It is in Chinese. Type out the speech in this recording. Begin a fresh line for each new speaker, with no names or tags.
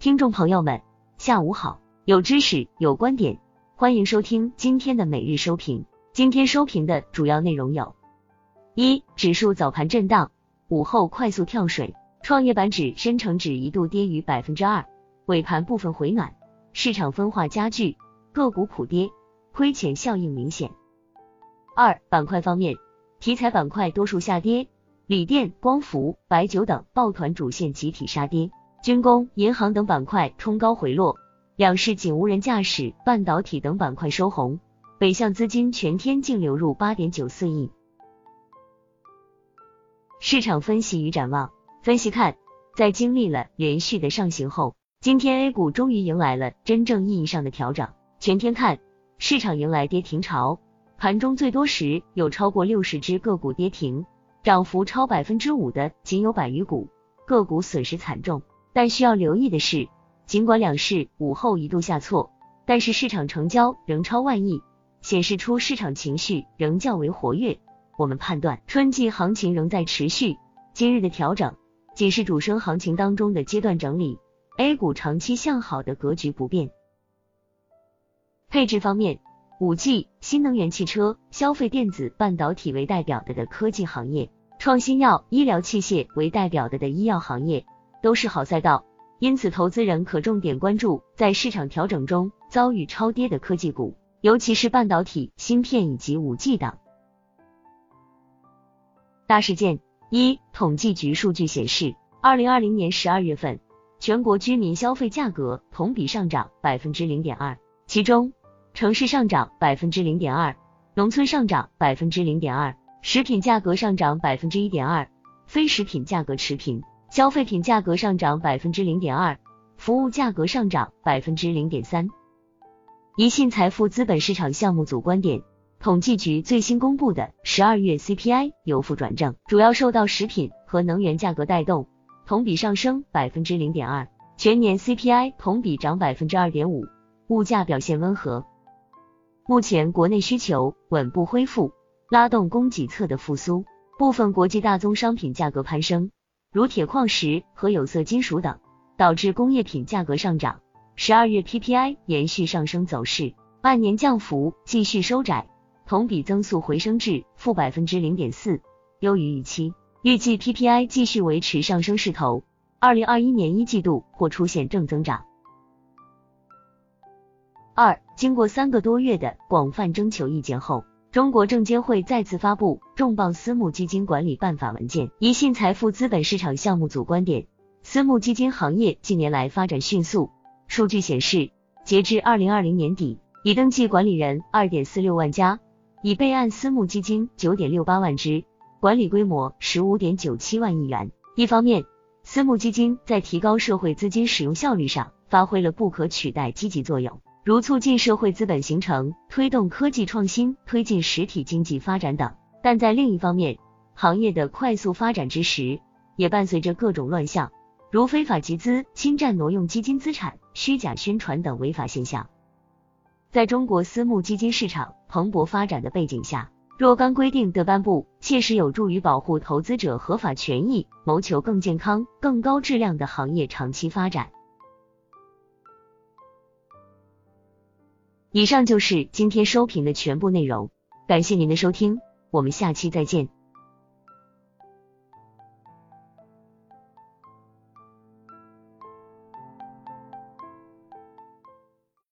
听众朋友们，下午好，有知识，有观点，欢迎收听今天的每日收评。今天收评的主要内容有：一、指数早盘震荡，午后快速跳水，创业板指、深成指一度跌逾百分之二，尾盘部分回暖，市场分化加剧，个股普跌，亏钱效应明显。二、板块方面，题材板块多数下跌，锂电、光伏、白酒等抱团主线集体杀跌。军工、银行等板块冲高回落，两市仅无人驾驶、半导体等板块收红。北向资金全天净流入八点九四亿。市场分析与展望，分析看，在经历了连续的上行后，今天 A 股终于迎来了真正意义上的调整。全天看，市场迎来跌停潮，盘中最多时有超过六十只个股跌停，涨幅超百分之五的仅有百余股，个股损失惨重。但需要留意的是，尽管两市午后一度下挫，但是市场成交仍超万亿，显示出市场情绪仍较为活跃。我们判断春季行情仍在持续，今日的调整仅是主升行情当中的阶段整理，A 股长期向好的格局不变。配置方面，五 G、新能源汽车、消费电子、半导体为代表的的科技行业，创新药、医疗器械为代表的的医药行业。都是好赛道，因此投资人可重点关注在市场调整中遭遇超跌的科技股，尤其是半导体、芯片以及五 G 等。大事件一，统计局数据显示，二零二零年十二月份全国居民消费价格同比上涨百分之零点二，其中城市上涨百分之零点二，农村上涨百分之零点二，食品价格上涨百分之一点二，非食品价格持平。消费品价格上涨百分之零点二，服务价格上涨百分之零点三。宜信财富资本市场项目组观点，统计局最新公布的十二月 CPI 由负转正，主要受到食品和能源价格带动，同比上升百分之零点二。全年 CPI 同比涨百分之二点五，物价表现温和。目前国内需求稳步恢复，拉动供给侧的复苏，部分国际大宗商品价格攀升。如铁矿石和有色金属等，导致工业品价格上涨。十二月 PPI 延续上升走势，半年降幅继续收窄，同比增速回升至负百分之零点四，优于预期。预计 PPI 继续维持上升势头，二零二一年一季度或出现正增长。二，经过三个多月的广泛征求意见后。中国证监会再次发布重磅私募基金管理办法文件。宜信财富资本市场项目组观点：私募基金行业近年来发展迅速。数据显示，截至二零二零年底，已登记管理人二点四六万家，已备案私募基金九点六八万只，管理规模十五点九七万亿元。一方面，私募基金在提高社会资金使用效率上发挥了不可取代积极作用。如促进社会资本形成、推动科技创新、推进实体经济发展等，但在另一方面，行业的快速发展之时，也伴随着各种乱象，如非法集资、侵占挪用基金资产、虚假宣传等违法现象。在中国私募基金市场蓬勃发展的背景下，若干规定的颁布，切实有助于保护投资者合法权益，谋求更健康、更高质量的行业长期发展。以上就是今天收评的全部内容，感谢您的收听，我们下期再见。